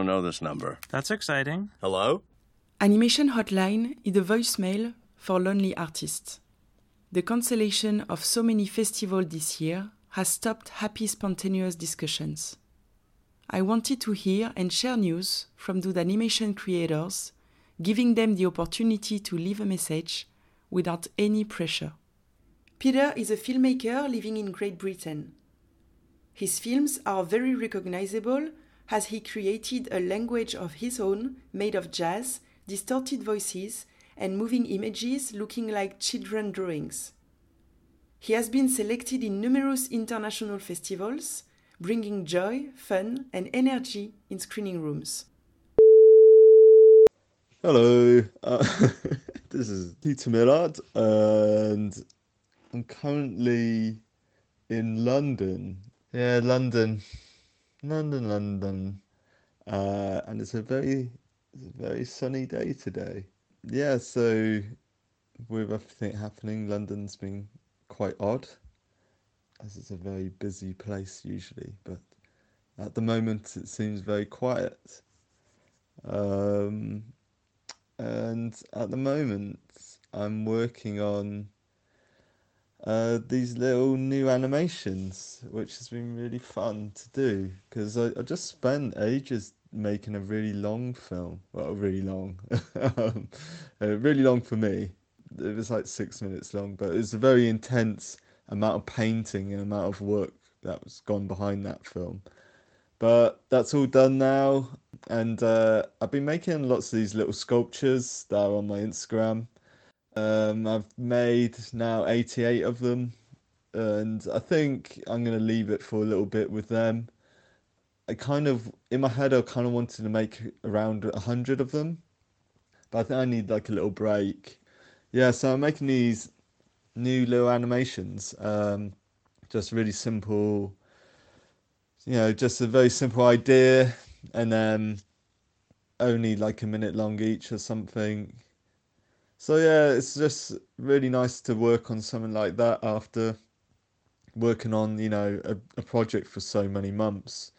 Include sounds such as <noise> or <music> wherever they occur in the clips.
don't know this number. That's exciting. Hello? Animation Hotline is a voicemail for lonely artists. The cancellation of so many festivals this year has stopped happy, spontaneous discussions. I wanted to hear and share news from those animation creators, giving them the opportunity to leave a message without any pressure. Peter is a filmmaker living in Great Britain. His films are very recognizable as he created a language of his own made of jazz, distorted voices, and moving images looking like children drawings. He has been selected in numerous international festivals, bringing joy, fun, and energy in screening rooms. Hello, uh, <laughs> this is Peter Millard, and I'm currently in London. Yeah, London, London, London, uh, and it's a very, it's a very sunny day today. Yeah, so with everything happening, London's been quite odd, as it's a very busy place usually, but at the moment it seems very quiet. Um, and at the moment I'm working on uh, these little new animations, which has been really fun to do because I, I just spent ages making a really long film. Well, really long, <laughs> um, uh, really long for me. It was like six minutes long, but it was a very intense amount of painting and amount of work that was gone behind that film. But that's all done now, and uh, I've been making lots of these little sculptures that are on my Instagram. Um, I've made now 88 of them, and I think I'm going to leave it for a little bit with them. I kind of, in my head, I kind of wanted to make around 100 of them, but I think I need like a little break. Yeah, so I'm making these new little animations, um, just really simple, you know, just a very simple idea, and then only like a minute long each or something so yeah, it's just really nice to work on something like that after working on you know a, a project for so many months.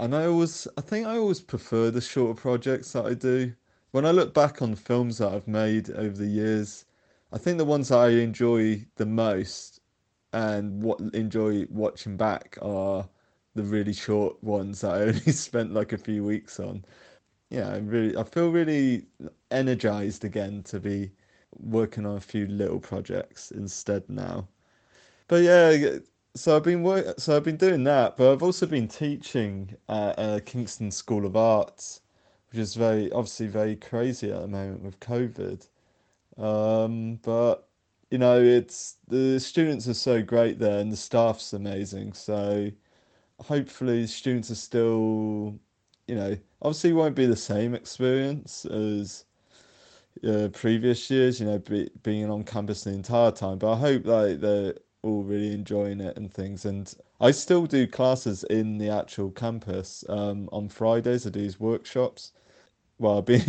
And I always, I think I always prefer the shorter projects that I do. When I look back on films that I've made over the years, I think the ones that I enjoy the most and what enjoy watching back are the really short ones that I <laughs> only spent like a few weeks on yeah, I really, I feel really energized again to be working on a few little projects instead now. But yeah, so I've been work, so I've been doing that, but I've also been teaching at uh, Kingston School of Arts, which is very obviously very crazy at the moment with COVID. Um, but you know, it's the students are so great there, and the staff's amazing. So hopefully, students are still you know, obviously won't be the same experience as uh, previous years, you know, be, being on campus the entire time. But I hope like they're all really enjoying it and things. And I still do classes in the actual campus um, on Fridays. I do these workshops. Well, <laughs> I've been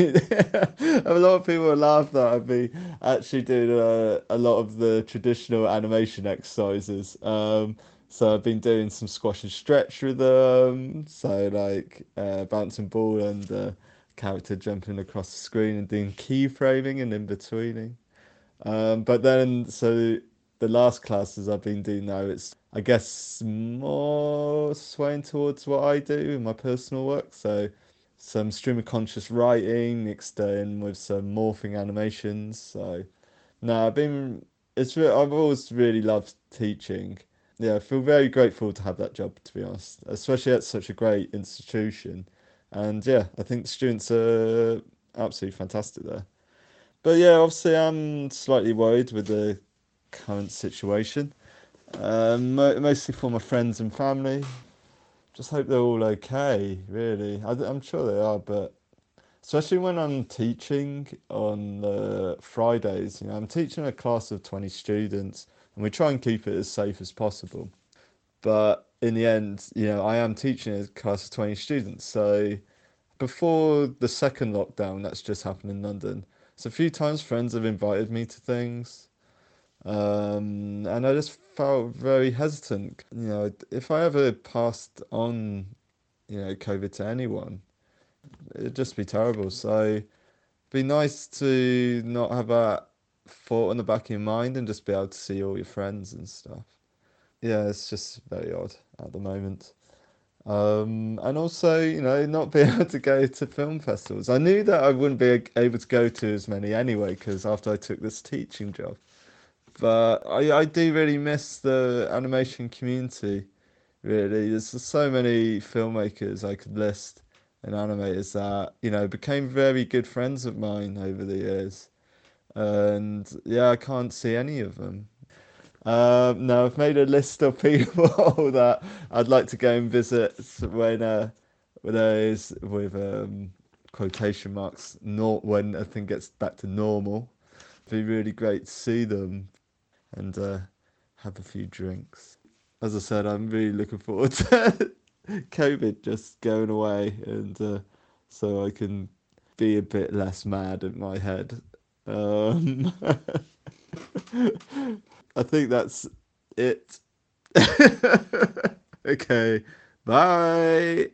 a lot of people laugh that I've been actually doing uh, a lot of the traditional animation exercises. Um, so I've been doing some squash and stretch with them. So like uh, bouncing ball and uh, character jumping across the screen and doing keyframing and in betweening. Um, but then so the last classes I've been doing now, it's I guess more swaying towards what I do in my personal work. So some stream of conscious writing mixed in with some morphing animations. So no, I've been it's re- I've always really loved teaching yeah, I feel very grateful to have that job, to be honest, especially at such a great institution. And yeah, I think the students are absolutely fantastic there. But yeah, obviously, I'm slightly worried with the current situation, um, mostly for my friends and family. Just hope they're all okay, really. I, am sure they are, but especially when I'm teaching on the Fridays, you know, I'm teaching a class of 20 students and we try and keep it as safe as possible. But in the end, you know, I am teaching a class of 20 students. So before the second lockdown, that's just happened in London. So a few times friends have invited me to things. Um, and I just felt very hesitant. You know, if I ever passed on, you know, COVID to anyone, It'd just be terrible. So, it'd be nice to not have that thought in the back of your mind and just be able to see all your friends and stuff. Yeah, it's just very odd at the moment. Um, and also, you know, not <laughs> be able to go to film festivals. I knew that I wouldn't be able to go to as many anyway, because after I took this teaching job. But I, I do really miss the animation community, really. There's so many filmmakers I could list and animators that, you know, became very good friends of mine over the years. And yeah, I can't see any of them. Um, now I've made a list of people <laughs> that I'd like to go and visit when uh, with um, quotation marks not when everything gets back to normal. It'd be really great to see them and uh, have a few drinks. As I said, I'm really looking forward <laughs> to COVID just going away and uh, so I can be a bit less mad in my head. Um, <laughs> I think that's it. <laughs> okay. Bye.